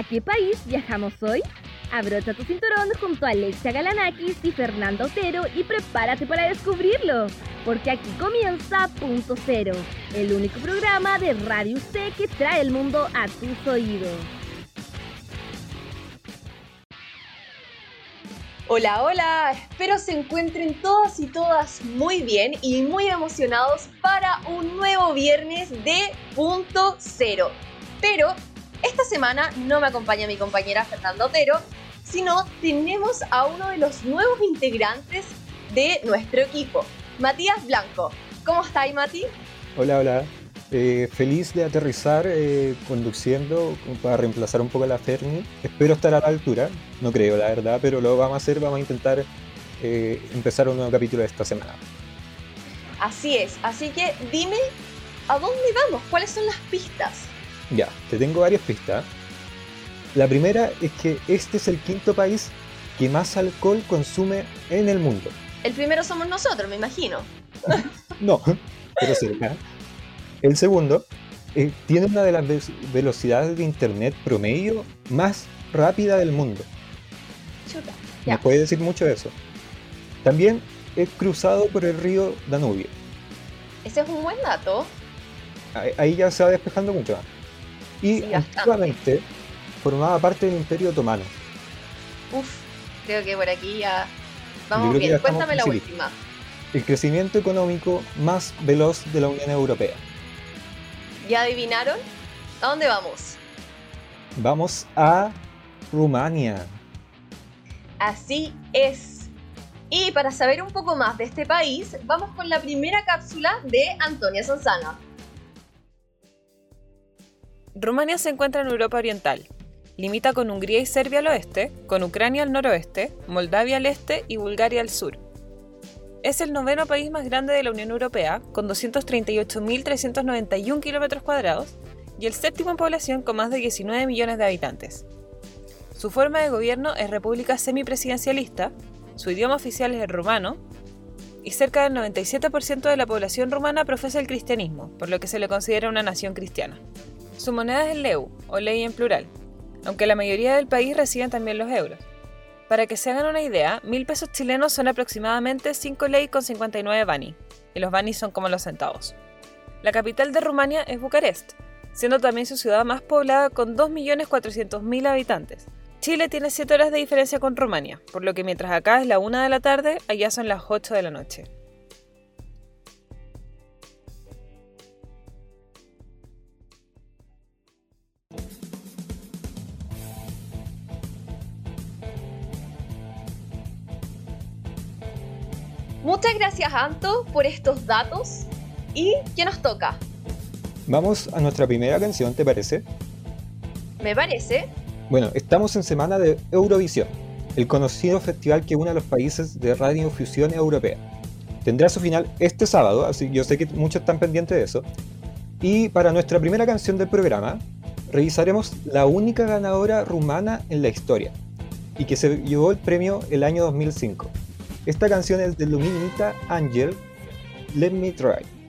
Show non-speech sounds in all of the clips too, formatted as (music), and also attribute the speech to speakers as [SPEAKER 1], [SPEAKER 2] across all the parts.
[SPEAKER 1] ¿A qué país viajamos hoy? Abrocha tu cinturón junto a Alexia Galanakis y Fernanda Otero y prepárate para descubrirlo, porque aquí comienza Punto Cero, el único programa de Radio C que trae el mundo a tus oídos.
[SPEAKER 2] Hola, hola, espero se encuentren todas y todas muy bien y muy emocionados para un nuevo viernes de Punto Cero. Pero esta semana no me acompaña mi compañera Fernanda Otero, sino tenemos a uno de los nuevos integrantes de nuestro equipo, Matías Blanco. ¿Cómo estáis, Mati?
[SPEAKER 3] Hola, hola. Eh, feliz de aterrizar eh, conduciendo para reemplazar un poco a la Ferni. Espero estar a la altura, no creo la verdad, pero lo vamos a hacer, vamos a intentar eh, empezar un nuevo capítulo de esta semana.
[SPEAKER 2] Así es, así que dime, ¿a dónde vamos? ¿Cuáles son las pistas?
[SPEAKER 3] Ya, te tengo varias pistas. La primera es que este es el quinto país que más alcohol consume en el mundo.
[SPEAKER 2] El primero somos nosotros, me imagino. (laughs)
[SPEAKER 3] no, pero cerca. El segundo eh, tiene una de las velocidades de internet promedio más rápida del mundo.
[SPEAKER 2] Chuta.
[SPEAKER 3] ¿Me puede decir mucho de eso? También es cruzado por el río Danubio.
[SPEAKER 2] Ese es un buen dato.
[SPEAKER 3] Ahí ya se va despejando mucho Y antiguamente formaba parte del Imperio Otomano.
[SPEAKER 2] Uf, creo que por aquí ya vamos bien. Cuéntame la última.
[SPEAKER 3] El crecimiento económico más veloz de la Unión Europea.
[SPEAKER 2] ¿Ya adivinaron? ¿A dónde vamos?
[SPEAKER 3] Vamos a Rumania.
[SPEAKER 2] Así es. Y para saber un poco más de este país, vamos con la primera cápsula de Antonia Sanzana.
[SPEAKER 4] Rumania se encuentra en Europa Oriental. Limita con Hungría y Serbia al oeste, con Ucrania al noroeste, Moldavia al este y Bulgaria al sur. Es el noveno país más grande de la Unión Europea, con 238.391 kilómetros cuadrados, y el séptimo en población con más de 19 millones de habitantes. Su forma de gobierno es república semipresidencialista, su idioma oficial es el rumano, y cerca del 97% de la población rumana profesa el cristianismo, por lo que se le considera una nación cristiana. Su moneda es el leu, o ley en plural, aunque la mayoría del país reciben también los euros. Para que se hagan una idea, mil pesos chilenos son aproximadamente 5 ley con 59 bani, y los bani son como los centavos. La capital de Rumania es Bucarest, siendo también su ciudad más poblada con 2.400.000 habitantes. Chile tiene 7 horas de diferencia con Rumania, por lo que mientras acá es la 1 de la tarde, allá son las 8 de la noche.
[SPEAKER 2] Muchas gracias, Anto, por estos datos. ¿Y qué nos toca?
[SPEAKER 3] Vamos a nuestra primera canción, ¿te parece?
[SPEAKER 2] Me parece.
[SPEAKER 3] Bueno, estamos en semana de Eurovisión, el conocido festival que une a los países de radiofusión europea. Tendrá su final este sábado, así que yo sé que muchos están pendientes de eso. Y para nuestra primera canción del programa, revisaremos la única ganadora rumana en la historia y que se llevó el premio el año 2005. Esta canción es de Luminita Angel, Let Me Try.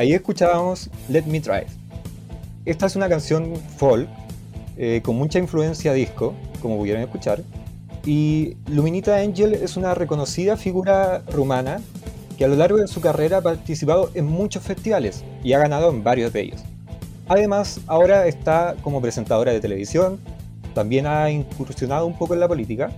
[SPEAKER 3] Ahí escuchábamos Let Me Drive. Esta es una canción folk eh, con mucha influencia disco, como pudieron escuchar. Y Luminita Angel es una reconocida figura rumana que a lo largo de su carrera ha participado en muchos festivales y ha ganado en varios de ellos. Además, ahora está como presentadora de televisión, también ha incursionado un poco en la política,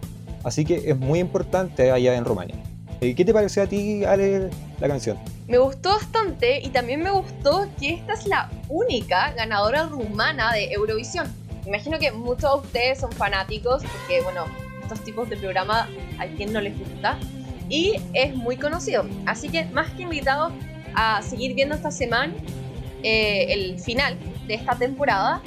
[SPEAKER 3] así que es muy importante allá en Rumania. Eh, ¿Qué te pareció a ti, Ale, la canción?
[SPEAKER 2] Me gustó bastante y también me gustó que esta es la única ganadora rumana de Eurovisión. Imagino que muchos de ustedes son fanáticos porque, bueno, estos tipos de programa a quien no les gusta y es muy conocido. Así que más que invitados a seguir viendo esta semana eh, el final de esta temporada.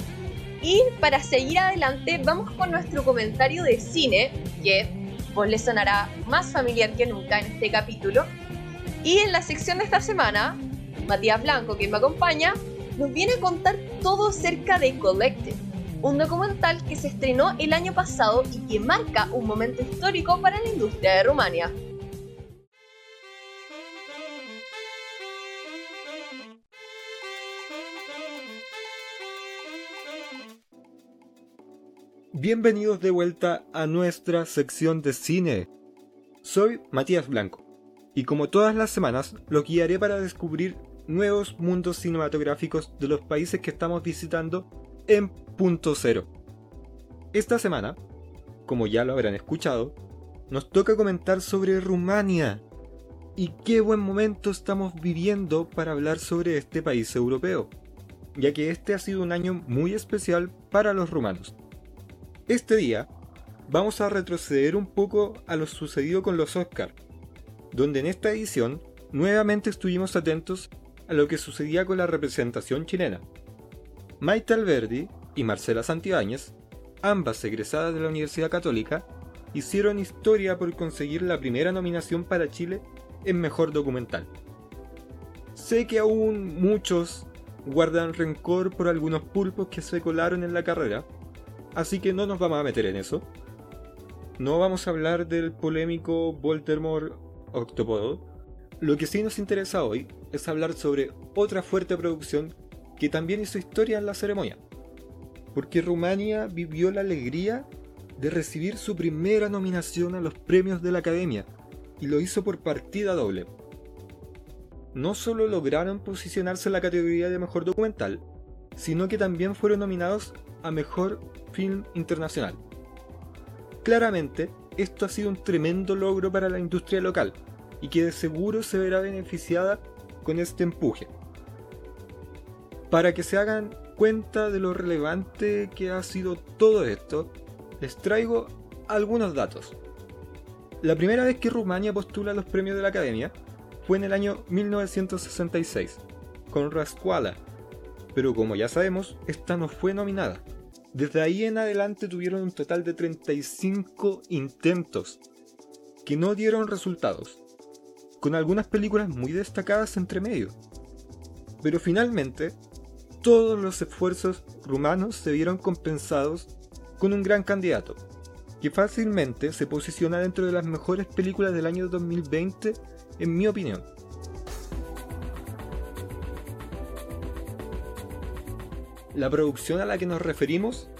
[SPEAKER 2] Y para seguir adelante vamos con nuestro comentario de cine, que pues les sonará más familiar que nunca en este capítulo. Y en la sección de esta semana, Matías Blanco, quien me acompaña, nos viene a contar todo acerca de Collective, un documental que se estrenó el año pasado y que marca un momento histórico para la industria de Rumania.
[SPEAKER 3] Bienvenidos de vuelta a nuestra sección de cine. Soy Matías Blanco y como todas las semanas los guiaré para descubrir nuevos mundos cinematográficos de los países que estamos visitando en punto cero. Esta semana, como ya lo habrán escuchado, nos toca comentar sobre Rumania. Y qué buen momento estamos viviendo para hablar sobre este país europeo, ya que este ha sido un año muy especial para los rumanos. Este día vamos a retroceder un poco a lo sucedido con los Oscars, donde en esta edición nuevamente estuvimos atentos a lo que sucedía con la representación chilena. Maite Alberdi y Marcela Santibáñez, ambas egresadas de la Universidad Católica, hicieron historia por conseguir la primera nominación para Chile en Mejor Documental. Sé que aún muchos guardan rencor por algunos pulpos que se colaron en la carrera, Así que no nos vamos a meter en eso. No vamos a hablar del polémico Voldemort Octopodo. Lo que sí nos interesa hoy es hablar sobre otra fuerte producción que también hizo historia en la ceremonia. Porque Rumania vivió la alegría de recibir su primera nominación a los premios de la Academia y lo hizo por partida doble. No solo lograron posicionarse en la categoría de mejor documental, sino que también fueron nominados a Mejor Film Internacional. Claramente, esto ha sido un tremendo logro para la industria local y que de seguro se verá beneficiada con este empuje. Para que se hagan cuenta de lo relevante que ha sido todo esto, les traigo algunos datos. La primera vez que Rumania postula los premios de la Academia fue en el año 1966, con Rascuala, pero como ya sabemos, esta no fue nominada. Desde ahí en adelante tuvieron un total de 35 intentos, que no dieron resultados, con algunas películas muy destacadas entre medio. Pero finalmente, todos los esfuerzos rumanos se vieron compensados con un gran candidato, que fácilmente se posiciona dentro de las mejores películas del año 2020, en mi opinión. La producción a la que nos referimos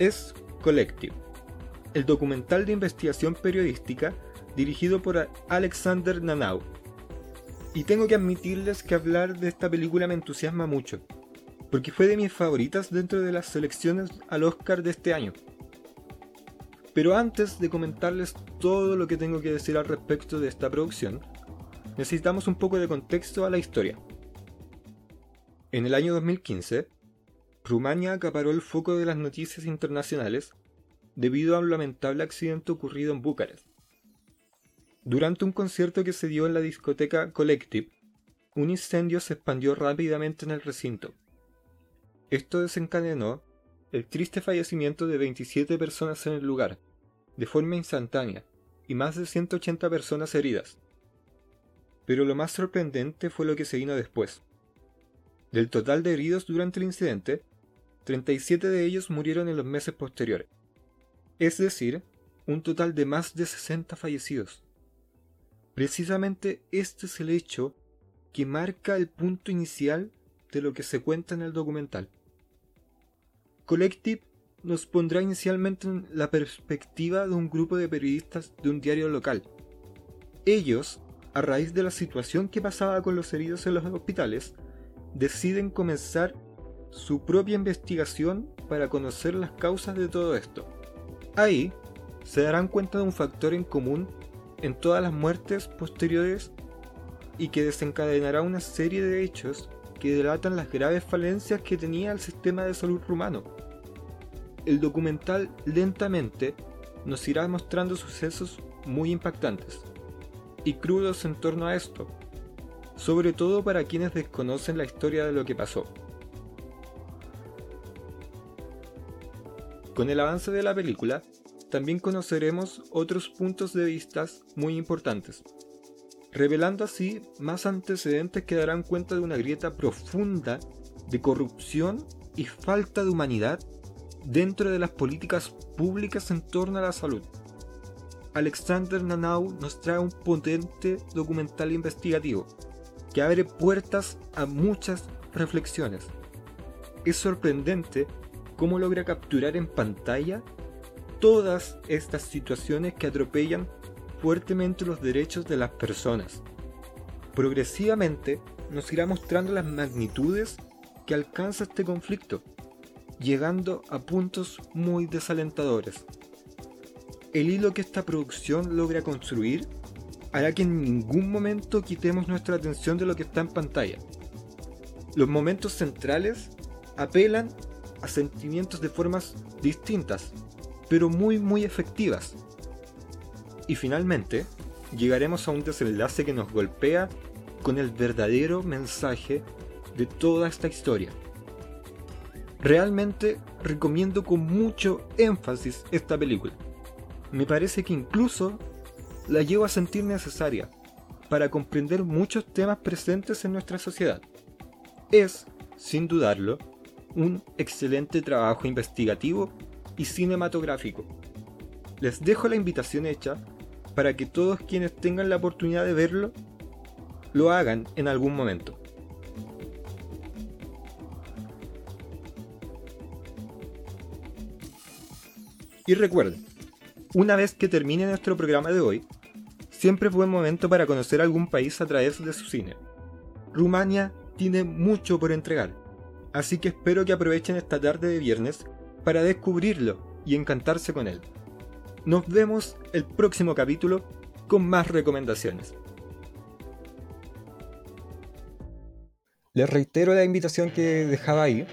[SPEAKER 3] es Collective, el documental de investigación periodística dirigido por Alexander Nanau. Y tengo que admitirles que hablar de esta película me entusiasma mucho, porque fue de mis favoritas dentro de las selecciones al Oscar de este año. Pero antes de comentarles todo lo que tengo que decir al respecto de esta producción, necesitamos un poco de contexto a la historia. En el año 2015, Rumania acaparó el foco de las noticias internacionales debido a un lamentable accidente ocurrido en Bucarest. Durante un concierto que se dio en la discoteca Collective, un incendio se expandió rápidamente en el recinto. Esto desencadenó el triste fallecimiento de 27 personas en el lugar, de forma instantánea, y más de 180 personas heridas. Pero lo más sorprendente fue lo que se vino después. Del total de heridos durante el incidente, 37 de ellos murieron en los meses posteriores, es decir, un total de más de 60 fallecidos. Precisamente este es el hecho que marca el punto inicial de lo que se cuenta en el documental. Collective nos pondrá inicialmente en la perspectiva de un grupo de periodistas de un diario local. Ellos, a raíz de la situación que pasaba con los heridos en los hospitales, deciden comenzar su propia investigación para conocer las causas de todo esto. Ahí se darán cuenta de un factor en común en todas las muertes posteriores y que desencadenará una serie de hechos que delatan las graves falencias que tenía el sistema de salud rumano. El documental lentamente nos irá mostrando sucesos muy impactantes y crudos en torno a esto, sobre todo para quienes desconocen la historia de lo que pasó. Con el avance de la película, también conoceremos otros puntos de vista muy importantes, revelando así más antecedentes que darán cuenta de una grieta profunda de corrupción y falta de humanidad dentro de las políticas públicas en torno a la salud. Alexander Nanau nos trae un potente documental investigativo que abre puertas a muchas reflexiones. Es sorprendente cómo logra capturar en pantalla todas estas situaciones que atropellan fuertemente los derechos de las personas. Progresivamente nos irá mostrando las magnitudes que alcanza este conflicto, llegando a puntos muy desalentadores. El hilo que esta producción logra construir hará que en ningún momento quitemos nuestra atención de lo que está en pantalla. Los momentos centrales apelan sentimientos de formas distintas, pero muy muy efectivas. Y finalmente, llegaremos a un desenlace que nos golpea con el verdadero mensaje de toda esta historia. Realmente recomiendo con mucho énfasis esta película. Me parece que incluso la llevo a sentir necesaria para comprender muchos temas presentes en nuestra sociedad. Es, sin dudarlo, un excelente trabajo investigativo y cinematográfico. Les dejo la invitación hecha para que todos quienes tengan la oportunidad de verlo lo hagan en algún momento. Y recuerden, una vez que termine nuestro programa de hoy, siempre es buen momento para conocer algún país a través de su cine. Rumania tiene mucho por entregar, así que espero que aprovechen esta tarde de viernes para descubrirlo y encantarse con él. Nos vemos el próximo capítulo con más recomendaciones. Les reitero la invitación que dejaba ahí.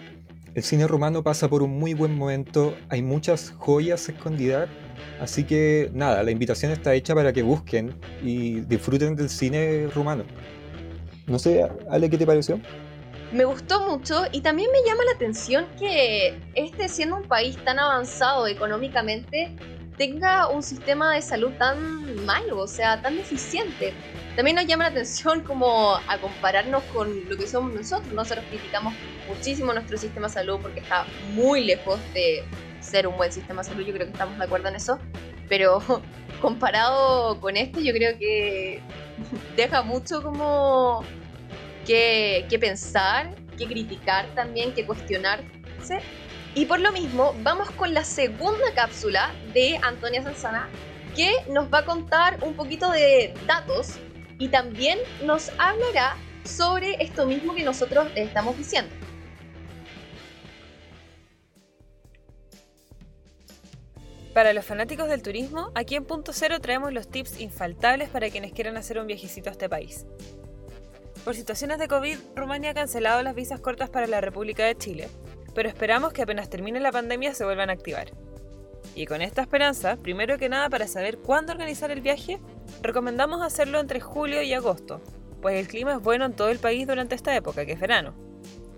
[SPEAKER 3] El cine rumano pasa por un muy buen momento, hay muchas joyas escondidas, así que nada, la invitación está hecha para que busquen y disfruten del cine rumano. No sé, Ale, ¿qué te pareció?
[SPEAKER 2] Me gustó mucho y también me llama la atención que este, siendo un país tan avanzado económicamente, tenga un sistema de salud tan malo, o sea, tan deficiente. También nos llama la atención como a compararnos con lo que somos nosotros. Nosotros criticamos muchísimo nuestro sistema de salud porque está muy lejos de ser un buen sistema de salud, yo creo que estamos de acuerdo en eso. Pero (laughs) comparado con este, yo creo que (laughs) deja mucho como que, pensar, que criticar también, que cuestionarse. Y por lo mismo, vamos con la segunda cápsula de Antonia Sanzana, que nos va a contar un poquito de datos y también nos hablará sobre esto mismo que nosotros estamos diciendo.
[SPEAKER 4] Para los fanáticos del turismo, aquí en Punto Cero traemos los tips infaltables para quienes quieran hacer un viajecito a este país. Por situaciones de COVID, Rumania ha cancelado las visas cortas para la República de Chile, pero esperamos que apenas termine la pandemia se vuelvan a activar. Y con esta esperanza, primero que nada para saber cuándo organizar el viaje, recomendamos hacerlo entre julio y agosto, pues el clima es bueno en todo el país durante esta época, que es verano.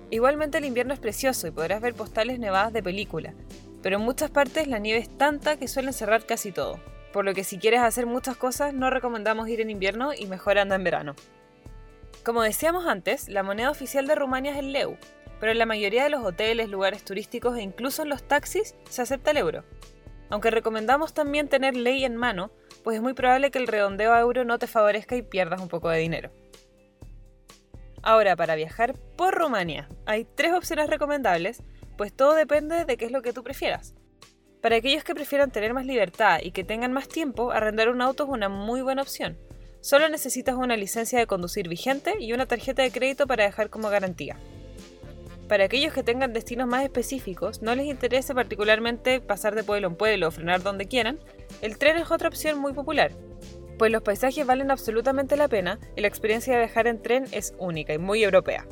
[SPEAKER 4] Igualmente el invierno es precioso y podrás ver postales nevadas de película, pero en muchas partes la nieve es tanta que suelen cerrar casi todo, por lo que si quieres hacer muchas cosas no recomendamos ir en invierno y mejor anda en verano. Como decíamos antes, la moneda oficial de Rumania es el leu, pero en la mayoría de los hoteles, lugares turísticos e incluso en los taxis se acepta el euro. Aunque recomendamos también tener ley en mano, pues es muy probable que el redondeo a euro no te favorezca y pierdas un poco de dinero. Ahora, para viajar por Rumania, hay tres opciones recomendables, pues todo depende de qué es lo que tú prefieras. Para aquellos que prefieran tener más libertad y que tengan más tiempo, arrendar un auto es una muy buena opción. Solo necesitas una licencia de conducir vigente y una tarjeta de crédito para dejar como garantía. Para aquellos que tengan destinos más específicos, no les interese particularmente pasar de pueblo en pueblo o frenar donde quieran, el tren es otra opción muy popular, pues los paisajes valen absolutamente la pena y la experiencia de viajar en tren es única y muy europea.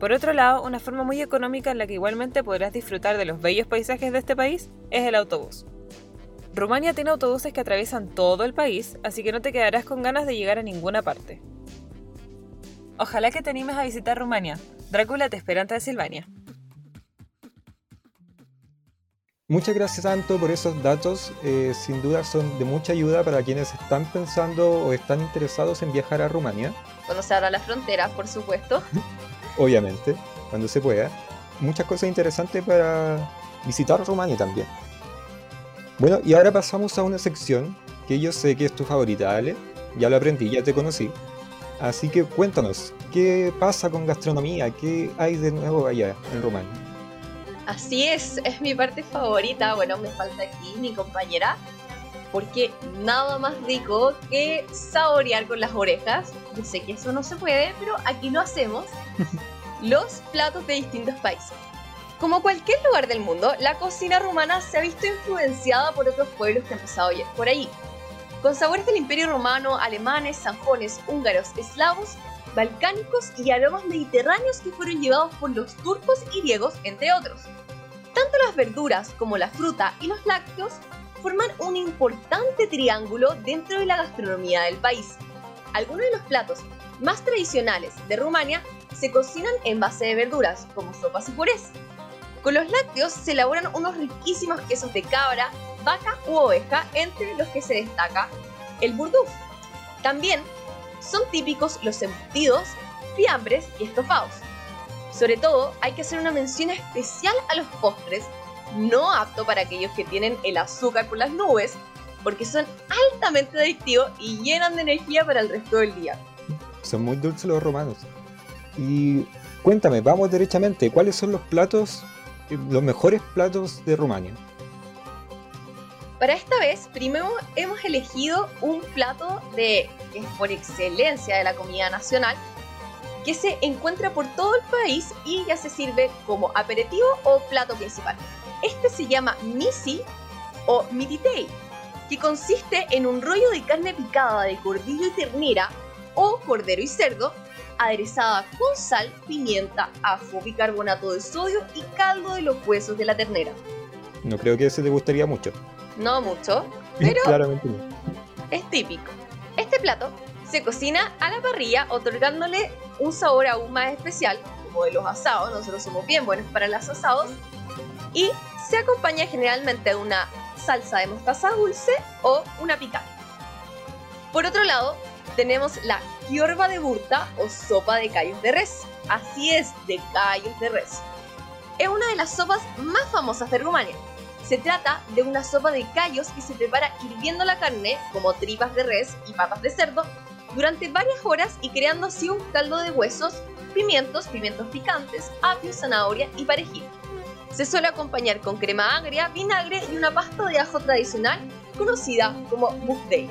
[SPEAKER 4] Por otro lado, una forma muy económica en la que igualmente podrás disfrutar de los bellos paisajes de este país es el autobús. Rumania tiene autobuses que atraviesan todo el país, así que no te quedarás con ganas de llegar a ninguna parte. Ojalá que te animes a visitar Rumania. Drácula te espera en Transilvania.
[SPEAKER 3] Muchas gracias, Anto, por esos datos. Eh, sin duda son de mucha ayuda para quienes están pensando o están interesados en viajar a Rumania.
[SPEAKER 2] Cuando se abra la frontera, por supuesto. (laughs)
[SPEAKER 3] Obviamente, cuando se pueda. Muchas cosas interesantes para visitar Rumania también. Bueno, y ahora pasamos a una sección que yo sé que es tu favorita, Ale. Ya lo aprendí, ya te conocí. Así que cuéntanos, ¿qué pasa con gastronomía? ¿Qué hay de nuevo allá en Rumania?
[SPEAKER 2] Así es, es mi parte favorita. Bueno, me falta aquí mi compañera, porque nada más rico que saborear con las orejas. Yo sé que eso no se puede, pero aquí lo hacemos. (laughs) Los platos de distintos países. Como cualquier lugar del mundo, la cocina rumana se ha visto influenciada por otros pueblos que han pasado por ahí. Con sabores del Imperio Romano, alemanes, sajones, húngaros, eslavos balcánicos y aromas mediterráneos que fueron llevados por los turcos y griegos, entre otros. Tanto las verduras como la fruta y los lácteos forman un importante triángulo dentro de la gastronomía del país. Algunos de los platos más tradicionales de Rumania se cocinan en base de verduras, como sopas y purés. Con los lácteos se elaboran unos riquísimos quesos de cabra, vaca u oveja, entre los que se destaca el burduf. También son típicos los embutidos, fiambres y estofados. Sobre todo, hay que hacer una mención especial a los postres, no apto para aquellos que tienen el azúcar por las nubes, porque son altamente adictivos y llenan de energía para el resto del día.
[SPEAKER 3] Son muy dulces los romanos. Y cuéntame, vamos derechamente, ¿cuáles son los platos, los mejores platos de Rumania?
[SPEAKER 2] Para esta vez, primero hemos elegido un plato de, que es por excelencia de la comida nacional, que se encuentra por todo el país y ya se sirve como aperitivo o plato principal. Este se llama misi o mititei, que consiste en un rollo de carne picada de cordillo y ternera o cordero y cerdo, aderezada con sal, pimienta, ajo, bicarbonato de sodio y caldo de los huesos de la ternera.
[SPEAKER 3] No creo que ese te gustaría mucho
[SPEAKER 2] no mucho, (laughs) pero
[SPEAKER 3] Claramente no.
[SPEAKER 2] es típico. Este plato se cocina a la parrilla otorgándole un sabor aún más especial, como de los asados, nosotros somos bien buenos para los asados, y se acompaña generalmente de una salsa de mostaza dulce o una picante. Por otro lado, tenemos la kiorba de burta o sopa de callos de res. Así es, de callos de res. Es una de las sopas más famosas de Rumania se trata de una sopa de callos que se prepara hirviendo la carne, como tripas de res y patas de cerdo, durante varias horas y creando así un caldo de huesos, pimientos, pimientos picantes, apio, zanahoria y perejil. Se suele acompañar con crema agria, vinagre y una pasta de ajo tradicional conocida como bufdei.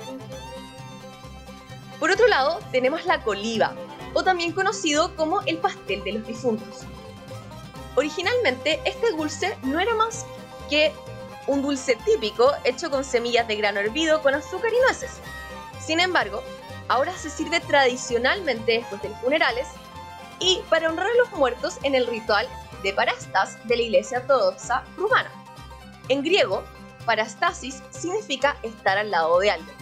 [SPEAKER 2] Por otro lado, tenemos la coliva, o también conocido como el pastel de los difuntos. Originalmente, este dulce no era más que un dulce típico hecho con semillas de grano hervido con azúcar y nueces. Sin embargo, ahora se sirve tradicionalmente después de los funerales y para honrar a los muertos en el ritual de parastas de la Iglesia Ortodoxa rumana. En griego, parastasis significa estar al lado de alguien.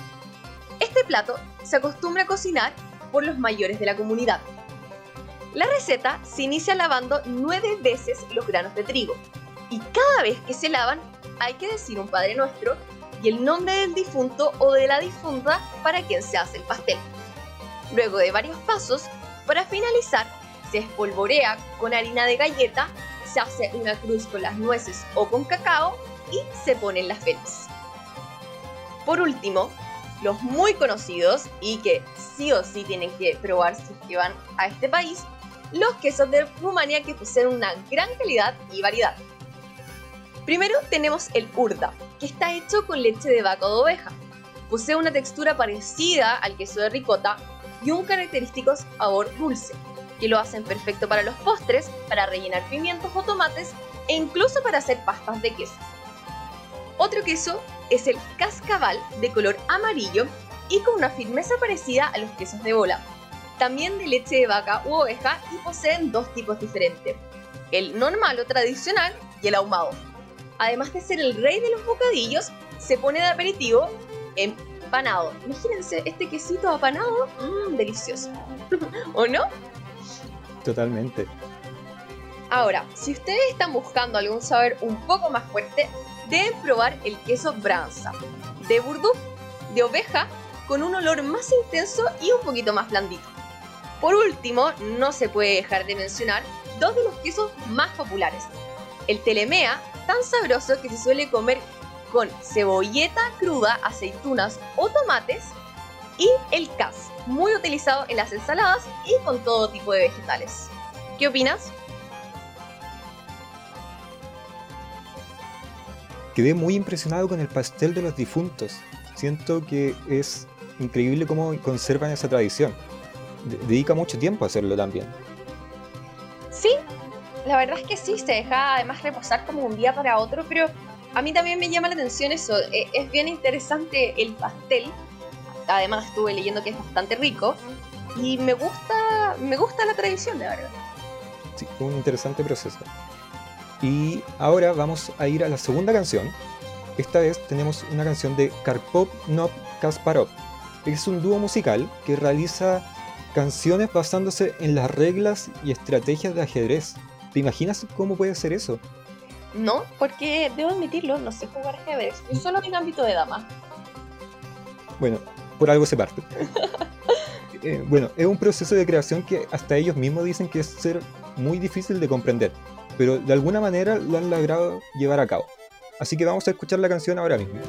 [SPEAKER 2] Este plato se acostumbra a cocinar por los mayores de la comunidad. La receta se inicia lavando nueve veces los granos de trigo, y cada vez que se lavan hay que decir un Padre Nuestro y el nombre del difunto o de la difunta para quien se hace el pastel. Luego de varios pasos, para finalizar, se espolvorea con harina de galleta, se hace una cruz con las nueces o con cacao y se ponen las velas. Por último, los muy conocidos y que sí o sí tienen que probar si van a este país, los quesos de Rumania que poseen una gran calidad y variedad. Primero tenemos el urda, que está hecho con leche de vaca o de oveja. Posee una textura parecida al queso de ricota y un característico sabor dulce, que lo hacen perfecto para los postres, para rellenar pimientos o tomates e incluso para hacer pastas de queso. Otro queso es el cascabal de color amarillo y con una firmeza parecida a los quesos de bola, también de leche de vaca u oveja y poseen dos tipos diferentes, el normal o tradicional y el ahumado. Además de ser el rey de los bocadillos, se pone de aperitivo empanado. Imagínense este quesito apanado, mmm, delicioso. (laughs) ¿O no?
[SPEAKER 3] Totalmente.
[SPEAKER 2] Ahora, si ustedes están buscando algún sabor un poco más fuerte, deben probar el queso Branza, de burdú, de oveja, con un olor más intenso y un poquito más blandito. Por último, no se puede dejar de mencionar dos de los quesos más populares. El telemea, tan sabroso que se suele comer con cebolleta cruda, aceitunas o tomates, y el cas, muy utilizado en las ensaladas y con todo tipo de vegetales. ¿Qué opinas?
[SPEAKER 3] Quedé muy impresionado con el pastel de los difuntos. Siento que es increíble cómo conservan esa tradición. dedica mucho tiempo a hacerlo también.
[SPEAKER 2] Sí, la verdad es que sí, se deja además reposar como un día para otro, pero a mí también me llama la atención eso. E, es bien interesante el pastel. Además estuve leyendo que es bastante rico y me gusta, me gusta la tradición, de verdad.
[SPEAKER 3] Sí, un interesante proceso. Y ahora vamos a ir a la segunda canción. Esta vez tenemos una canción de Karpov Nov Kasparov. Es un dúo musical que realiza canciones basándose en las reglas y estrategias de ajedrez. ¿Te imaginas cómo puede ser eso?
[SPEAKER 2] No, porque debo admitirlo, no sé jugar ajedrez. Yo solo en ámbito de dama.
[SPEAKER 3] Bueno, por algo se parte. (laughs) Eh, bueno, es un proceso de creación que hasta ellos mismos dicen que es ser muy difícil de comprender pero de alguna manera lo han logrado llevar a cabo. Así que vamos a escuchar la canción ahora mismo.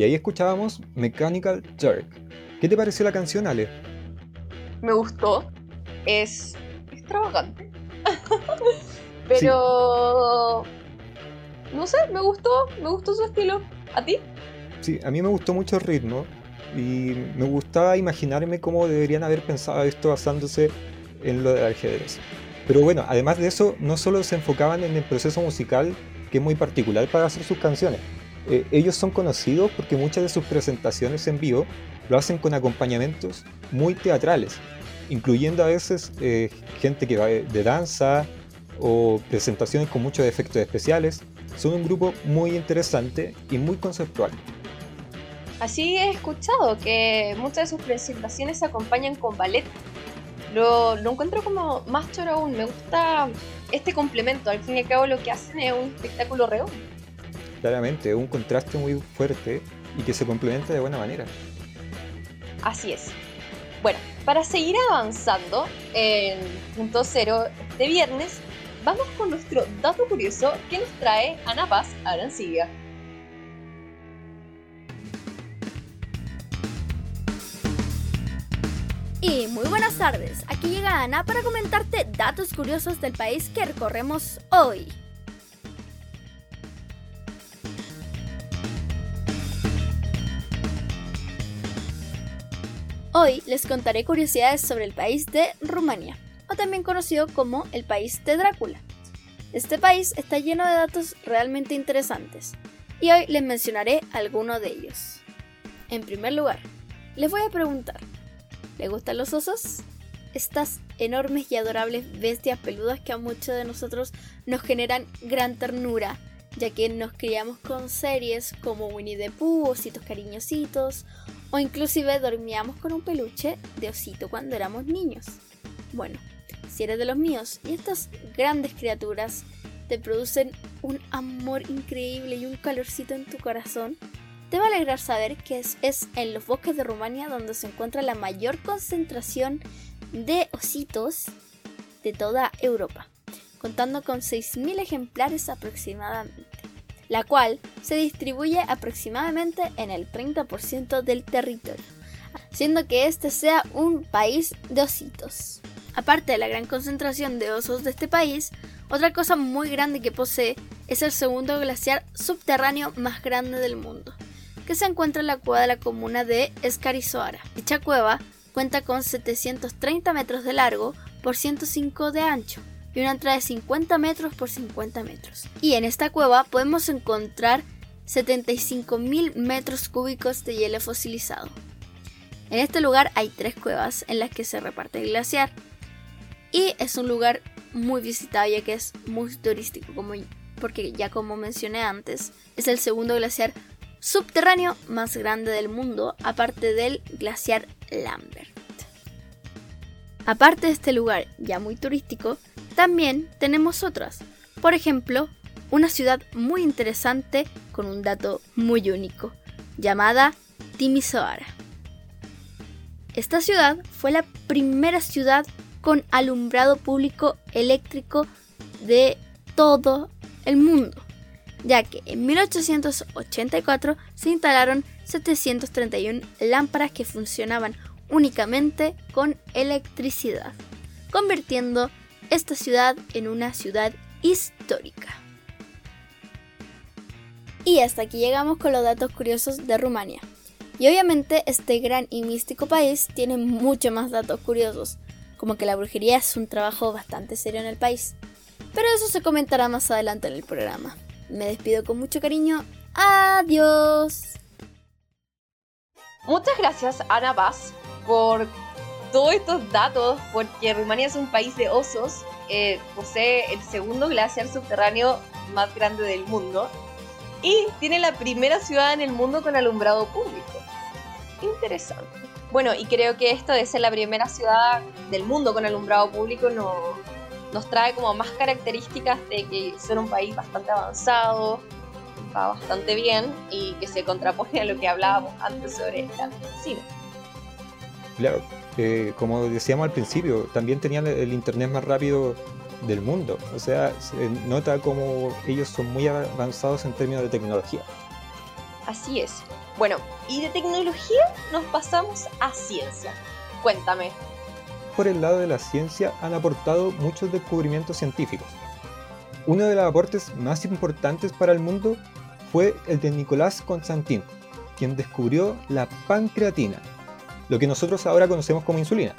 [SPEAKER 3] Y ahí escuchábamos Mechanical Jerk. ¿Qué te pareció la canción, Ale?
[SPEAKER 2] Me gustó. Es extravagante. (laughs) Pero... No sé, me gustó. Me gustó su estilo. ¿A ti?
[SPEAKER 3] Sí, a mí me gustó mucho el ritmo y me gustaba imaginarme cómo deberían haber pensado esto basándose en lo del ajedrez. Pero bueno, además de eso, no solo se enfocaban en el proceso musical, que es muy particular para hacer sus canciones. Eh, ellos son conocidos porque muchas de sus presentaciones en vivo lo hacen con acompañamientos muy teatrales, incluyendo a veces eh, gente que va de danza o presentaciones con muchos efectos especiales. Son un grupo muy interesante y muy conceptual.
[SPEAKER 2] Así he escuchado que muchas de sus presentaciones se acompañan con ballet. Lo, lo encuentro como más choro aún. Me gusta este complemento. Al fin y al cabo lo que hacen es un espectáculo real.
[SPEAKER 3] Claramente, un contraste muy fuerte y que se complementa de buena manera.
[SPEAKER 2] Así es. Bueno, para seguir avanzando en punto cero de viernes, vamos con nuestro dato curioso que nos trae Ana Paz Arancilla.
[SPEAKER 5] Y muy buenas tardes, aquí llega Ana para comentarte datos curiosos del país que recorremos hoy. Hoy les contaré curiosidades sobre el país de Rumania, o también conocido como el país de Drácula. Este país está lleno de datos realmente interesantes, y hoy les mencionaré algunos de ellos. En primer lugar, les voy a preguntar, ¿le gustan los osos? Estas enormes y adorables bestias peludas que a muchos de nosotros nos generan gran ternura, ya que nos criamos con series como Winnie the Pooh, ositos cariñositos, o inclusive dormíamos con un peluche de osito cuando éramos niños. Bueno, si eres de los míos y estas grandes criaturas te producen un amor increíble y un calorcito en tu corazón, te va a alegrar saber que es, es en los bosques de Rumania donde se encuentra la mayor concentración de ositos de toda Europa, contando con 6.000 ejemplares aproximadamente la cual se distribuye aproximadamente en el 30% del territorio, siendo que este sea un país de ositos. Aparte de la gran concentración de osos de este país, otra cosa muy grande que posee es el segundo glaciar subterráneo más grande del mundo, que se encuentra en la cueva de la comuna de Escarizoara. Dicha cueva cuenta con 730 metros de largo por 105 de ancho, y una entrada de 50 metros por 50 metros. Y en esta cueva podemos encontrar 75.000 metros cúbicos de hielo fosilizado. En este lugar hay tres cuevas en las que se reparte el glaciar y es un lugar muy visitado ya que es muy turístico como, porque ya como mencioné antes es el segundo glaciar subterráneo más grande del mundo aparte del glaciar Lambert. Aparte de este lugar ya muy turístico, también tenemos otras. Por ejemplo, una ciudad muy interesante con un dato muy único, llamada Timisoara. Esta ciudad fue la primera ciudad con alumbrado público eléctrico de todo el mundo, ya que en 1884 se instalaron 731 lámparas que funcionaban únicamente con electricidad, convirtiendo esta ciudad en una ciudad histórica. Y hasta aquí llegamos con los datos curiosos de Rumania. Y obviamente este gran y místico país tiene mucho más datos curiosos, como que la brujería es un trabajo bastante serio en el país. Pero eso se comentará más adelante en el programa. Me despido con mucho cariño. Adiós.
[SPEAKER 2] Muchas gracias Ana Vaz por todos estos datos, porque Rumania es un país de osos, eh, posee el segundo glaciar subterráneo más grande del mundo y tiene la primera ciudad en el mundo con alumbrado público. Interesante. Bueno, y creo que esto de ser la primera ciudad del mundo con alumbrado público no, nos trae como más características de que son un país bastante avanzado, va bastante bien y que se contrapone a lo que hablábamos antes sobre la medicina.
[SPEAKER 3] Claro, como decíamos al principio, también tenían el internet más rápido del mundo. O sea, se nota como ellos son muy avanzados en términos de tecnología.
[SPEAKER 2] Así es. Bueno, y de tecnología nos pasamos a ciencia. Cuéntame.
[SPEAKER 3] Por el lado de la ciencia han aportado muchos descubrimientos científicos. Uno de los aportes más importantes para el mundo fue el de Nicolás Constantin, quien descubrió la pancreatina, lo que nosotros ahora conocemos como insulina.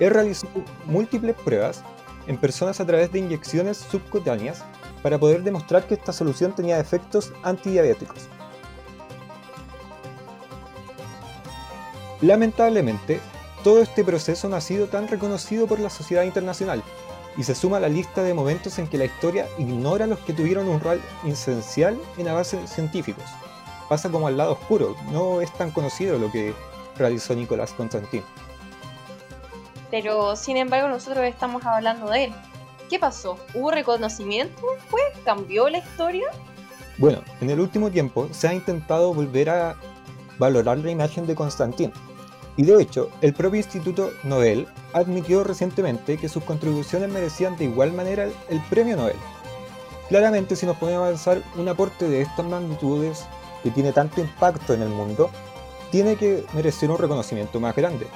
[SPEAKER 3] Él realizó múltiples pruebas en personas a través de inyecciones subcutáneas para poder demostrar que esta solución tenía efectos antidiabéticos. Lamentablemente, todo este proceso no ha sido tan reconocido por la sociedad internacional y se suma a la lista de momentos en que la historia ignora los que tuvieron un rol esencial en avances científicos. Pasa como al lado oscuro, no es tan conocido lo que realizó Nicolás Constantin.
[SPEAKER 2] Pero sin embargo nosotros estamos hablando de él. ¿Qué pasó? ¿Hubo reconocimiento después? ¿Cambió la historia?
[SPEAKER 3] Bueno, en el último tiempo se ha intentado volver a valorar la imagen de Constantin. Y de hecho, el propio Instituto Nobel admitió recientemente que sus contribuciones merecían de igual manera el premio Nobel. Claramente, si nos podemos avanzar, un aporte de estas magnitudes, que tiene tanto impacto en el mundo, tiene que merecer un reconocimiento más grande.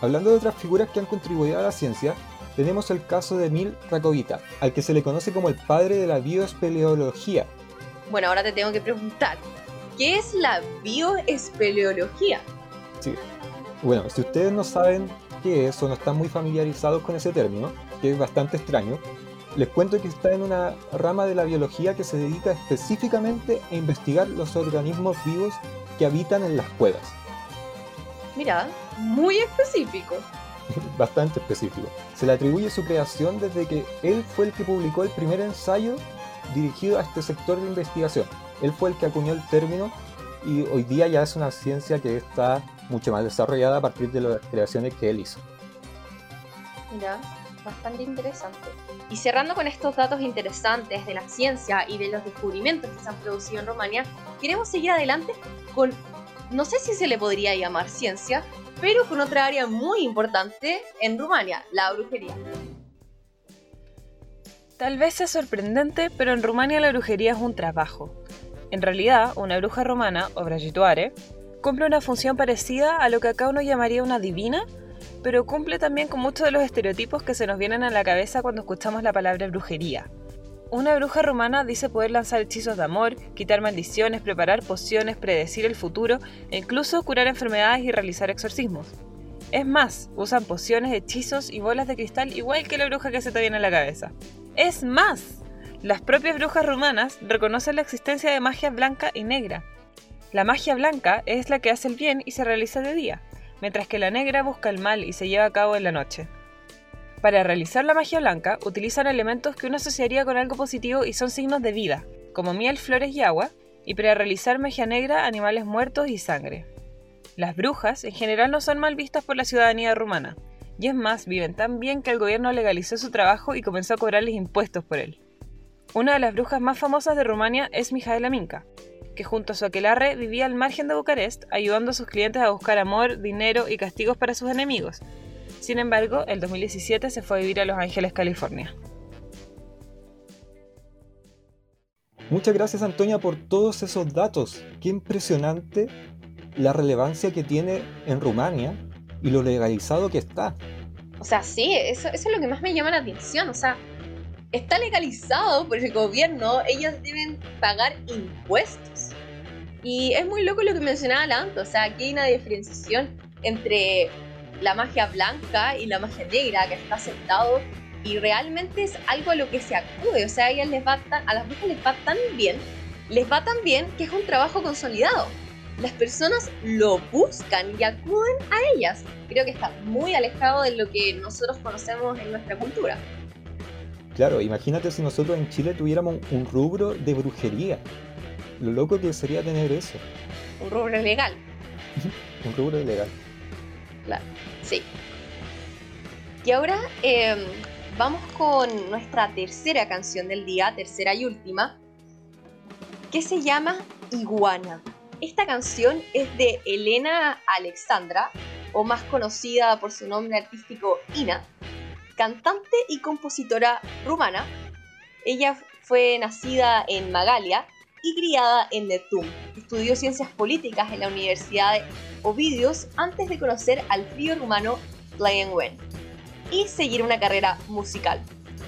[SPEAKER 3] Hablando de otras figuras que han contribuido a la ciencia, tenemos el caso de Emil Rakovita, al que se le conoce como el padre de la bioespeleología.
[SPEAKER 2] Bueno, ahora te tengo que preguntar, ¿qué es la bioespeleología?
[SPEAKER 3] Sí. Bueno, si ustedes no saben qué es o no están muy familiarizados con ese término, que es bastante extraño, les cuento que está en una rama de la biología que se dedica específicamente a investigar los organismos vivos que habitan en las cuevas.
[SPEAKER 2] Mira, muy específico. (laughs)
[SPEAKER 3] Bastante específico. Se le atribuye su creación desde que él fue el que publicó el primer ensayo dirigido a este sector de investigación. Él fue el que acuñó el término y hoy día ya es una ciencia que está mucho más desarrollada a partir de las creaciones que él hizo.
[SPEAKER 2] Mira, bastante interesante. Y cerrando con estos datos interesantes de la ciencia y de los descubrimientos que se han producido en Rumania, queremos seguir adelante con, no sé si se le podría llamar ciencia, pero con otra área muy importante en Rumania, la brujería.
[SPEAKER 4] Tal vez sea sorprendente, pero en Rumania la brujería es un trabajo. En realidad, una bruja romana, o brajituare, cumple una función parecida a lo que acá uno llamaría una divina, pero cumple también con muchos de los estereotipos que se nos vienen a la cabeza cuando escuchamos la palabra brujería. Una bruja romana dice poder lanzar hechizos de amor, quitar maldiciones, preparar pociones, predecir el futuro e incluso curar enfermedades y realizar exorcismos. Es más, usan pociones, hechizos y bolas de cristal igual que la bruja que se te viene a la cabeza. Es más, las propias brujas romanas reconocen la existencia de magia blanca y negra. La magia blanca es la que hace el bien y se realiza de día, mientras que la negra busca el mal y se lleva a cabo en la noche. Para realizar la magia blanca utilizan elementos que uno asociaría con algo positivo y son signos de vida, como miel, flores y agua, y para realizar magia negra animales muertos y sangre. Las brujas en general no son mal vistas por la ciudadanía rumana, y es más, viven tan bien que el gobierno legalizó su trabajo y comenzó a cobrarles impuestos por él. Una de las brujas más famosas de Rumania es Mijaela Minca, que junto a su aquelarre vivía al margen de Bucarest, ayudando a sus clientes a buscar amor, dinero y castigos para sus enemigos. Sin embargo, el 2017 se fue a vivir a Los Ángeles, California.
[SPEAKER 3] Muchas gracias Antonia por todos esos datos. Qué impresionante la relevancia que tiene en Rumania y lo legalizado que está.
[SPEAKER 2] O sea, sí, eso, eso es lo que más me llama la atención. O sea, está legalizado por el gobierno, ellos deben pagar impuestos. Y es muy loco lo que mencionaba Lanto, o sea, aquí hay una diferenciación entre la magia blanca y la magia negra que está aceptado y realmente es algo a lo que se acude, o sea, a ellas les va tan, a las brujas les va tan bien, les va tan bien que es un trabajo consolidado. Las personas lo buscan y acuden a ellas. Creo que está muy alejado de lo que nosotros conocemos en nuestra cultura.
[SPEAKER 3] Claro, imagínate si nosotros en Chile tuviéramos un rubro de brujería. Lo loco que sería tener eso.
[SPEAKER 2] Un rubro legal.
[SPEAKER 3] un rubro legal.
[SPEAKER 2] Claro, sí. Y ahora eh, vamos con nuestra tercera canción del día, tercera y última, que se llama Iguana. Esta canción es de Elena Alexandra, o más conocida por su nombre artístico Ina, cantante y compositora rumana. Ella fue nacida en Magalia y criada en Neptune. Estudió ciencias políticas en la Universidad de Ovidius antes de conocer al trío rumano Lion Wen y seguir una carrera musical.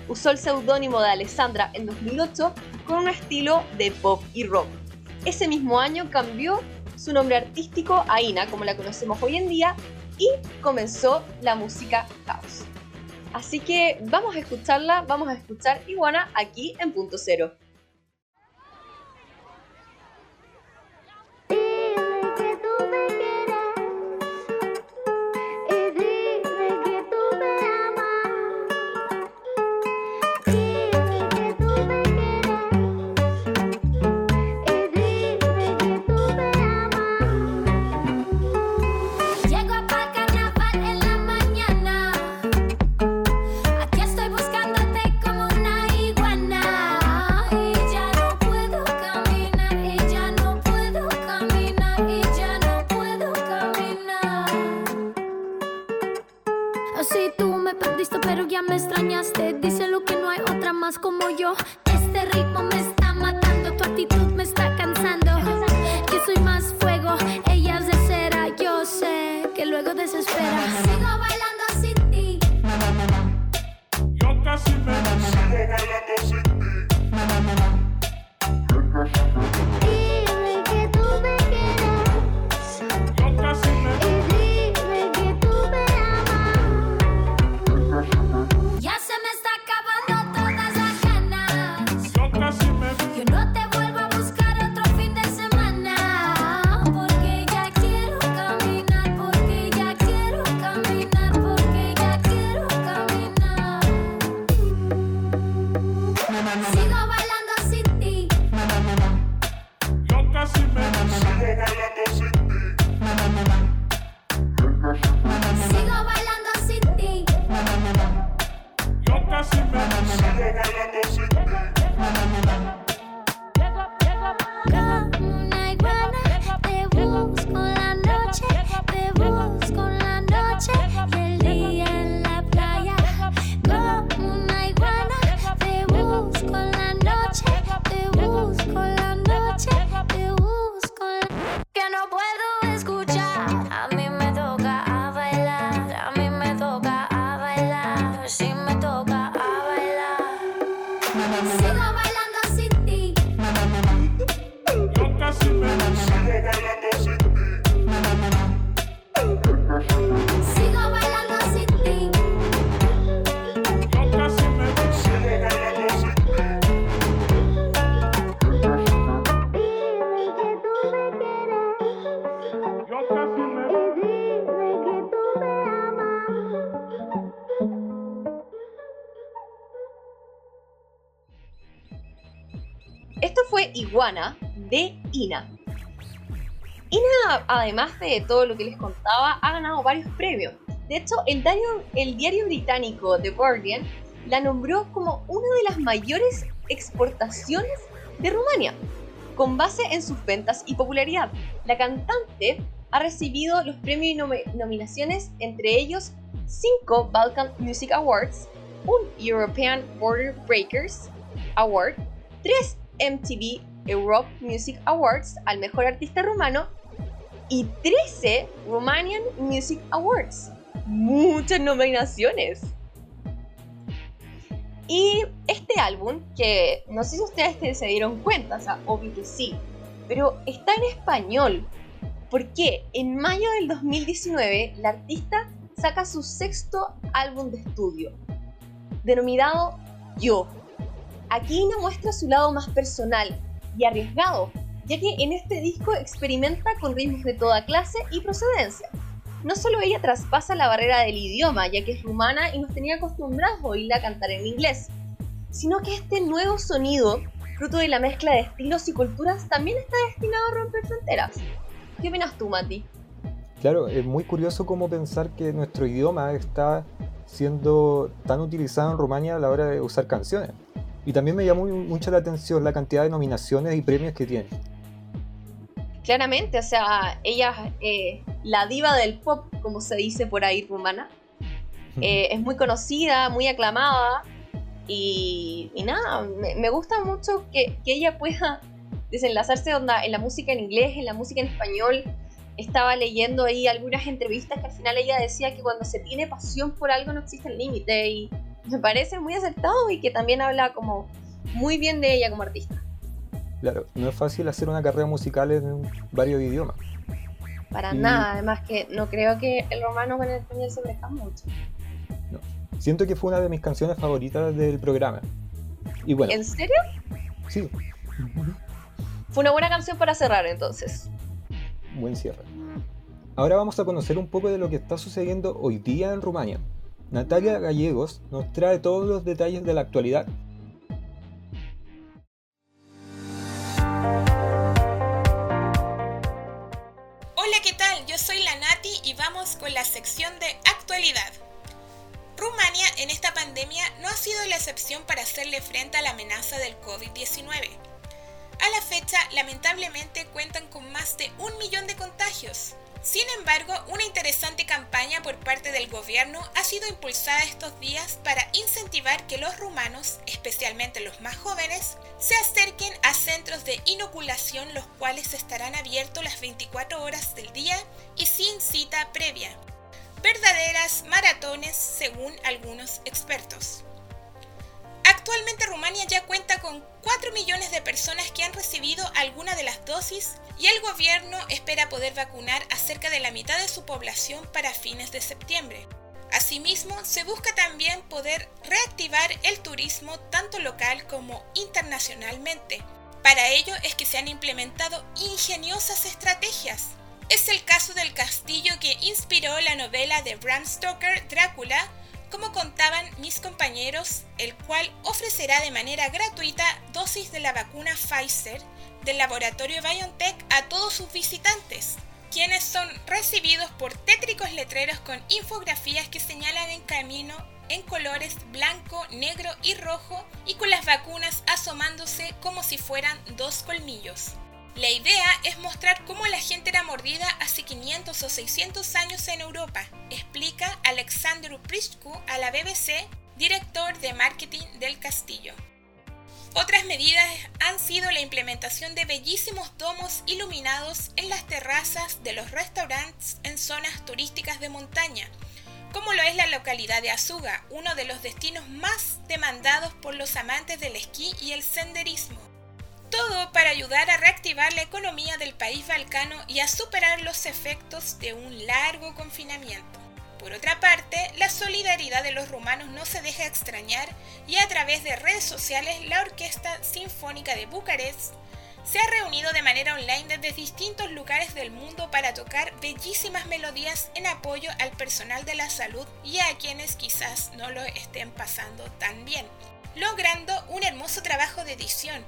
[SPEAKER 2] Usó el seudónimo de Alessandra en 2008 con un estilo de pop y rock. Ese mismo año cambió su nombre artístico a Ina, como la conocemos hoy en día, y comenzó la música house. Así que vamos a escucharla, vamos a escuchar Iguana aquí en Punto Cero. Además de todo lo que les contaba, ha ganado varios premios. De hecho, el diario, el diario británico The Guardian la nombró como una de las mayores exportaciones de Rumania, con base en sus ventas y popularidad. La cantante ha recibido los premios y nomi- nominaciones, entre ellos 5 Balkan Music Awards, un European Border Breakers Award, 3 MTV Europe Music Awards al mejor artista rumano y 13 Romanian Music Awards. Muchas nominaciones. Y este álbum, que no sé si ustedes se dieron cuenta, o sea, obvio que sí, pero está en español. Porque en mayo del 2019 la artista saca su sexto álbum de estudio, denominado Yo. Aquí nos muestra su lado más personal y arriesgado, ya que en este disco experimenta con ritmos de toda clase y procedencia. No solo ella traspasa la barrera del idioma, ya que es rumana y nos tenía acostumbrados a oírla cantar en inglés, sino que este nuevo sonido, fruto de la mezcla de estilos y culturas, también está destinado a romper fronteras. ¿Qué opinas tú, Mati?
[SPEAKER 3] Claro, es muy curioso cómo pensar que nuestro idioma está siendo tan utilizado en Rumania a la hora de usar canciones. Y también me llamó mucho la atención la cantidad de nominaciones y premios que tiene.
[SPEAKER 2] Claramente, o sea, ella es la diva del pop, como se dice por ahí rumana. Eh, es muy conocida, muy aclamada. Y, y nada, me, me gusta mucho que, que ella pueda desenlazarse onda en la música en inglés, en la música en español. Estaba leyendo ahí algunas entrevistas que al final ella decía que cuando se tiene pasión por algo no existe el límite y me parece muy acertado y que también habla como muy bien de ella como artista.
[SPEAKER 3] Claro, no es fácil hacer una carrera musical en varios idiomas.
[SPEAKER 2] Para
[SPEAKER 3] Y-
[SPEAKER 2] nada, además que no creo que el romano con el español se parezcan mucho.
[SPEAKER 3] Siento que fue una de mis canciones favoritas del programa. Y bueno,
[SPEAKER 2] ¿En serio?
[SPEAKER 3] sí,
[SPEAKER 2] Fue una buena canción para cerrar entonces.
[SPEAKER 3] buen cierre. Ahora vamos a conocer un poco de lo que está sucediendo hoy día en Rumania. Natalia Gallegos nos trae todos los detalles de la actualidad.
[SPEAKER 6] Soy la Nati y vamos con la sección de actualidad. Rumania en esta pandemia no ha sido la excepción para hacerle frente a la amenaza del COVID-19. A la fecha, lamentablemente cuentan con más de un millón de contagios. Sin embargo, una interesante campaña por parte del gobierno ha sido impulsada estos días para incentivar que los rumanos, especialmente los más jóvenes, se acerquen a centros de inoculación los cuales estarán abiertos las 24 horas del día y sin cita previa. Verdaderas maratones según algunos expertos. Actualmente Rumania ya cuenta con 4 millones de personas que han recibido alguna de las dosis y el gobierno espera poder vacunar a cerca de la mitad de su población para fines de septiembre. Asimismo, se busca también poder reactivar el turismo tanto local como internacionalmente. Para ello es que se han implementado ingeniosas estrategias. Es el caso del castillo que inspiró la novela de Bram Stoker, Drácula, como contaban mis compañeros, el cual ofrecerá de manera gratuita dosis de la vacuna Pfizer del laboratorio BioNTech a todos sus visitantes, quienes son recibidos por tétricos letreros con infografías que señalan el camino en colores blanco, negro y rojo y con las vacunas asomándose como si fueran dos colmillos. La idea es mostrar cómo la gente era mordida hace 500 o 600 años en Europa, explica Alexandru Prishku a la BBC, director de marketing del castillo. Otras medidas han sido la implementación de bellísimos domos iluminados en las terrazas de los restaurantes en zonas turísticas de montaña, como lo es la localidad de Azuga, uno de los destinos más demandados por los amantes del esquí y el senderismo. Todo para ayudar a reactivar la economía del país balcano y a superar los efectos de un largo confinamiento. Por otra parte, la solidaridad de los rumanos no se deja extrañar y a través de redes sociales la Orquesta Sinfónica de Bucarest se ha reunido de manera online desde distintos lugares del mundo para tocar bellísimas melodías en apoyo al personal de la salud y a quienes quizás no lo estén pasando tan bien, logrando un hermoso trabajo de edición,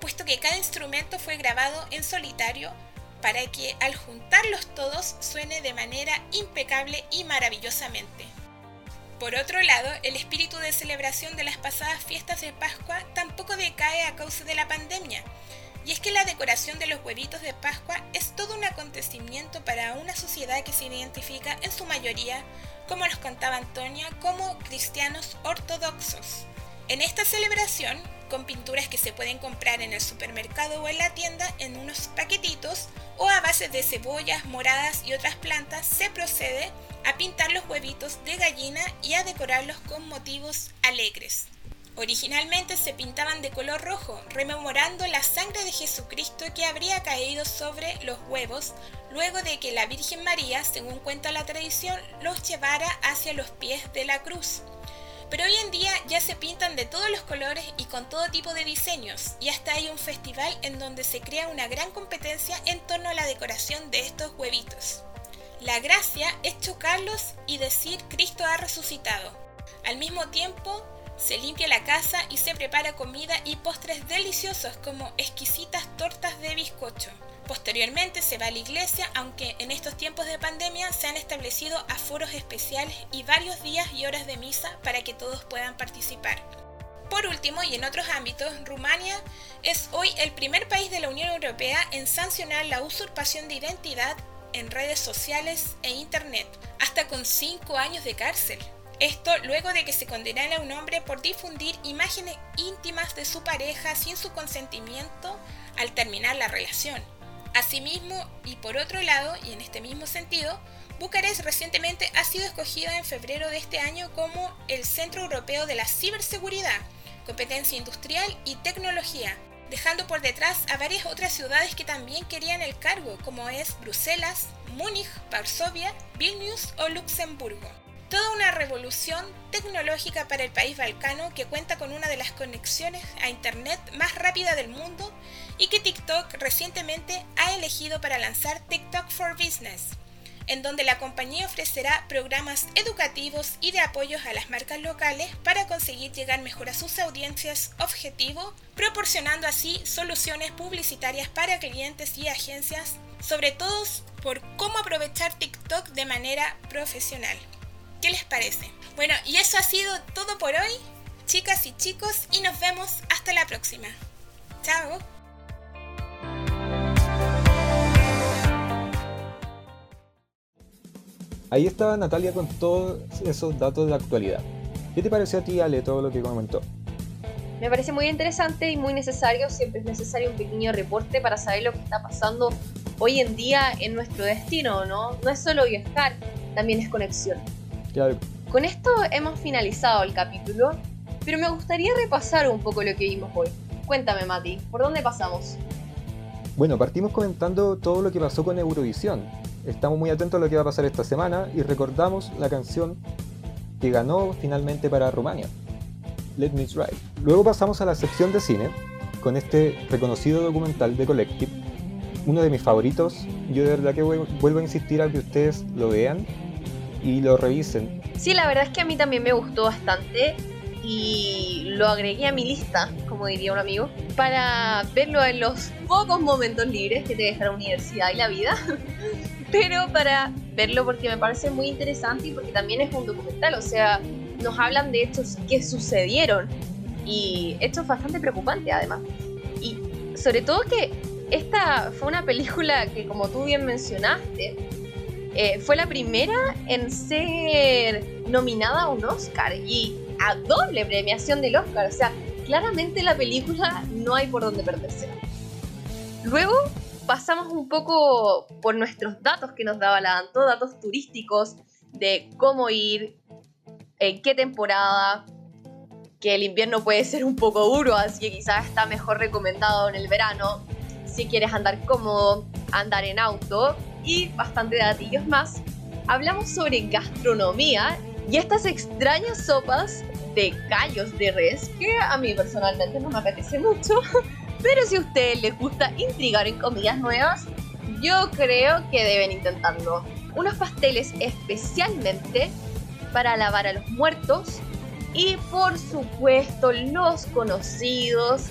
[SPEAKER 6] puesto que cada instrumento fue grabado en solitario para que al juntarlos todos suene de manera impecable y maravillosamente. Por otro lado, el espíritu de celebración de las pasadas fiestas de Pascua tampoco decae a causa de la pandemia, y es que la decoración de los huevitos de Pascua es todo un acontecimiento para una sociedad que se identifica en su mayoría, como nos contaba Antonia, como cristianos ortodoxos. En esta celebración, con pinturas que se pueden comprar en el supermercado o en la tienda en unos paquetitos o a base de cebollas, moradas y otras plantas, se procede a pintar los huevitos de gallina y a decorarlos con motivos alegres. Originalmente se pintaban de color rojo, rememorando la sangre de Jesucristo que habría caído sobre los huevos luego de que la Virgen María, según cuenta la tradición, los llevara hacia los pies de la cruz. Pero hoy en día ya se pintan de todos los colores y con todo tipo de diseños, y hasta hay un festival en donde se crea una gran competencia en torno a la decoración de estos huevitos. La gracia es chocarlos y decir Cristo ha resucitado. Al mismo tiempo, se limpia la casa y se prepara comida y postres deliciosos como exquisitas tortas de bizcocho. Posteriormente se va a la iglesia, aunque en estos tiempos de pandemia se han establecido aforos especiales y varios días y horas de misa para que todos puedan participar. Por último, y en otros ámbitos, Rumania es hoy el primer país de la Unión Europea en sancionar la usurpación de identidad en redes sociales e internet, hasta con 5 años de cárcel. Esto luego de que se condenara a un hombre por difundir imágenes íntimas de su pareja sin su consentimiento al terminar la relación. Asimismo, y por otro lado, y en este mismo sentido, Bucarest recientemente ha sido escogida en febrero de este año como el Centro Europeo de la Ciberseguridad, Competencia Industrial y Tecnología, dejando por detrás a varias otras ciudades que también querían el cargo, como es Bruselas, Múnich, Varsovia, Vilnius o Luxemburgo. Toda una revolución tecnológica para el país balcano que cuenta con una de las conexiones a Internet más rápida del mundo y que TikTok recientemente ha elegido para lanzar TikTok for Business, en donde la compañía ofrecerá programas educativos y de apoyos a las marcas locales para conseguir llegar mejor a sus audiencias objetivo, proporcionando así soluciones publicitarias para clientes y agencias, sobre todo por cómo aprovechar TikTok de manera profesional. ¿Qué les parece? Bueno, y eso ha sido todo por hoy, chicas y chicos, y nos vemos hasta la próxima. Chao.
[SPEAKER 3] Ahí estaba Natalia con todos esos datos de actualidad. ¿Qué te pareció a ti, Ale, todo lo que comentó?
[SPEAKER 2] Me parece muy interesante y muy necesario. Siempre es necesario un pequeño reporte para saber lo que está pasando hoy en día en nuestro destino, ¿no? No es solo viajar, también es conexión.
[SPEAKER 3] Claro,
[SPEAKER 2] Con esto hemos finalizado el capítulo, pero me gustaría repasar un poco lo que vimos hoy. Cuéntame, Mati, ¿por dónde pasamos?
[SPEAKER 3] Bueno, partimos comentando todo lo que pasó con Eurovisión. Estamos muy atentos a lo que va a pasar esta semana y recordamos la canción que ganó finalmente para Rumania, Let Me Try. Luego pasamos a la sección de cine con este reconocido documental de Collective, uno de mis favoritos. Yo de verdad que vuel- vuelvo a insistir a que ustedes lo vean y lo revisen.
[SPEAKER 2] Sí, la verdad es que a mí también me gustó bastante y lo agregué a mi lista, como diría un amigo, para verlo en los pocos momentos libres que te deja la universidad y la vida, (laughs) pero para verlo porque me parece muy interesante y porque también es un documental, o sea, nos hablan de hechos que sucedieron y hechos bastante preocupantes además. Y sobre todo que esta fue una película que, como tú bien mencionaste, eh, fue la primera en ser nominada a un Oscar y a doble premiación del Oscar. O sea, claramente la película no hay por dónde perderse. Luego pasamos un poco por nuestros datos que nos daba la Anto, datos turísticos de cómo ir, en qué temporada, que el invierno puede ser un poco duro, así que quizás está mejor recomendado en el verano, si quieres andar cómodo, andar en auto y bastante datillos más. Hablamos sobre gastronomía y estas extrañas sopas de callos de res que a mí personalmente no me apetece mucho, (laughs) pero si a ustedes les gusta intrigar en comidas nuevas, yo creo que deben intentarlo. Unos pasteles especialmente para alabar a los muertos y por supuesto los conocidos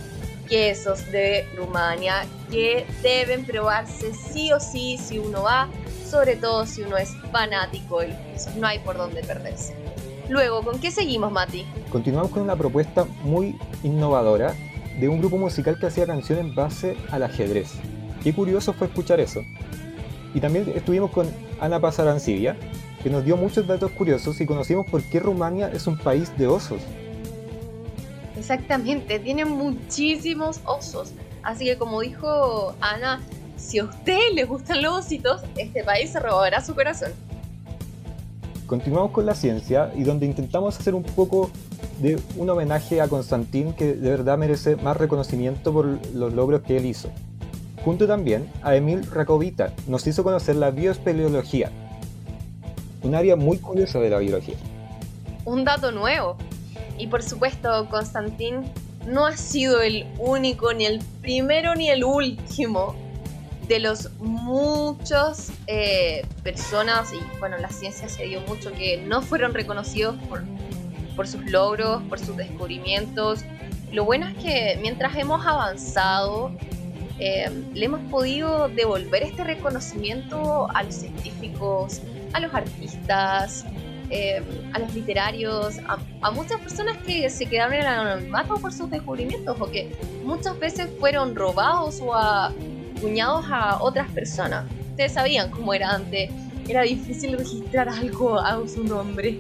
[SPEAKER 2] quesos de Rumania que deben probarse sí o sí si uno va, sobre todo si uno es fanático de los quesos, no hay por dónde perderse. Luego, ¿con qué seguimos, Mati?
[SPEAKER 3] Continuamos con una propuesta muy innovadora de un grupo musical que hacía canciones en base al ajedrez. Qué curioso fue escuchar eso. Y también estuvimos con Ana Pasarancibia, que nos dio muchos datos curiosos y conocimos por qué Rumania es un país de osos.
[SPEAKER 2] Exactamente, tienen muchísimos osos. Así que como dijo Ana, si a ustedes les gustan los ositos, este país se robará su corazón.
[SPEAKER 3] Continuamos con la ciencia y donde intentamos hacer un poco de un homenaje a Constantín que de verdad merece más reconocimiento por los logros que él hizo. Junto también a Emil Rakovita nos hizo conocer la bioespeleología, un área muy curiosa de la biología.
[SPEAKER 2] un dato nuevo. Y por supuesto, Constantín no ha sido el único, ni el primero, ni el último de los muchos eh, personas, y bueno, la ciencia se dio mucho, que no fueron reconocidos por, por sus logros, por sus descubrimientos. Lo bueno es que mientras hemos avanzado, eh, le hemos podido devolver este reconocimiento a los científicos, a los artistas, eh, a los literarios, a, a muchas personas que se quedaron en el anonimato por sus descubrimientos o que muchas veces fueron robados o acuñados a otras personas. Ustedes sabían cómo era antes, era difícil registrar algo a su nombre.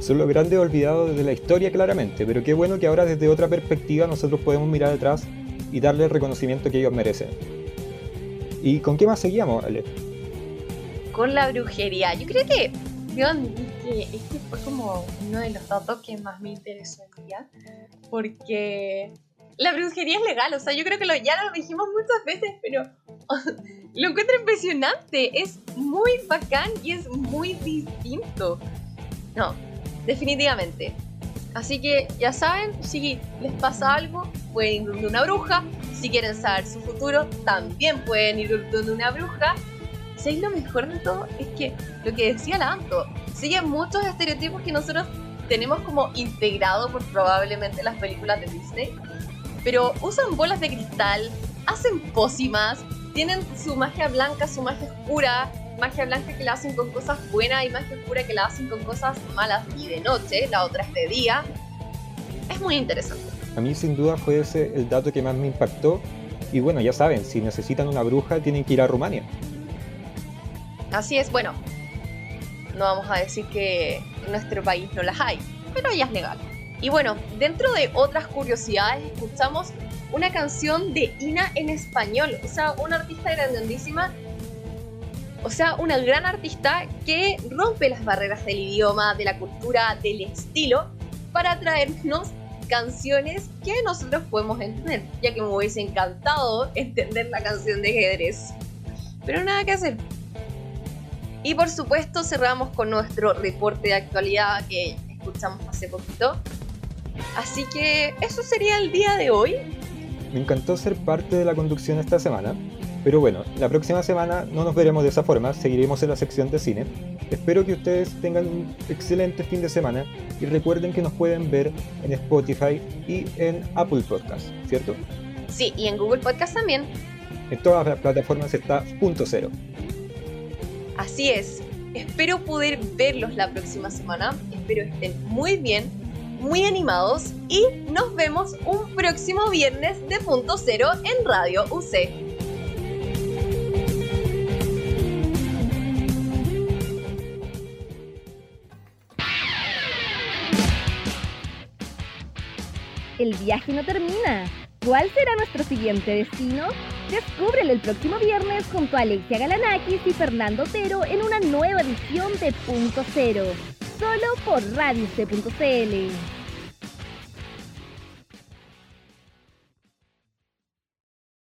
[SPEAKER 3] Son los grandes olvidados de la historia claramente, pero qué bueno que ahora desde otra perspectiva nosotros podemos mirar atrás y darle el reconocimiento que ellos merecen. ¿Y con qué más seguíamos, Ale?
[SPEAKER 2] Con la brujería. Yo creo que, que este fue como uno de los datos que más me interesó el día. Porque la brujería es legal. O sea, yo creo que lo, ya lo dijimos muchas veces, pero lo encuentro impresionante. Es muy bacán y es muy distinto. No, definitivamente. Así que ya saben, si les pasa algo, pueden ir donde una bruja. Si quieren saber su futuro, también pueden ir donde una bruja. ¿Sabéis lo mejor de todo? Es que lo que decía Lanto, siguen muchos estereotipos que nosotros tenemos como integrado por probablemente las películas de Disney. Pero usan bolas de cristal, hacen pócimas, tienen su magia blanca, su magia oscura, magia blanca que la hacen con cosas buenas y magia oscura que la hacen con cosas malas y de noche, la otra es de día. Es muy interesante.
[SPEAKER 3] A mí sin duda fue ese el dato que más me impactó. Y bueno, ya saben, si necesitan una bruja tienen que ir a Rumania.
[SPEAKER 2] Así es, bueno, no vamos a decir que en nuestro país no las hay, pero ya es legal. Y bueno, dentro de otras curiosidades, escuchamos una canción de Ina en español, o sea, una artista grandísima, o sea, una gran artista que rompe las barreras del idioma, de la cultura, del estilo, para traernos canciones que nosotros podemos entender, ya que me hubiese encantado entender la canción de ajedrez. Pero nada que hacer. Y por supuesto cerramos con nuestro reporte de actualidad que escuchamos hace poquito. Así que eso sería el día de hoy.
[SPEAKER 3] Me encantó ser parte de la conducción esta semana. Pero bueno, la próxima semana no nos veremos de esa forma, seguiremos en la sección de cine. Espero que ustedes tengan un excelente fin de semana y recuerden que nos pueden ver en Spotify y en Apple Podcast, ¿cierto?
[SPEAKER 2] Sí, y en Google Podcast también.
[SPEAKER 3] En todas las plataformas está punto cero.
[SPEAKER 2] Así es. Espero poder verlos la próxima semana. Espero estén muy bien, muy animados y nos vemos un próximo viernes de punto cero en Radio UC.
[SPEAKER 1] El viaje no termina. ¿Cuál será nuestro siguiente destino? Descúbrelo el próximo viernes junto a Alexia Galanakis y Fernando Otero en una nueva edición de Punto Cero, solo por Radio C.cl.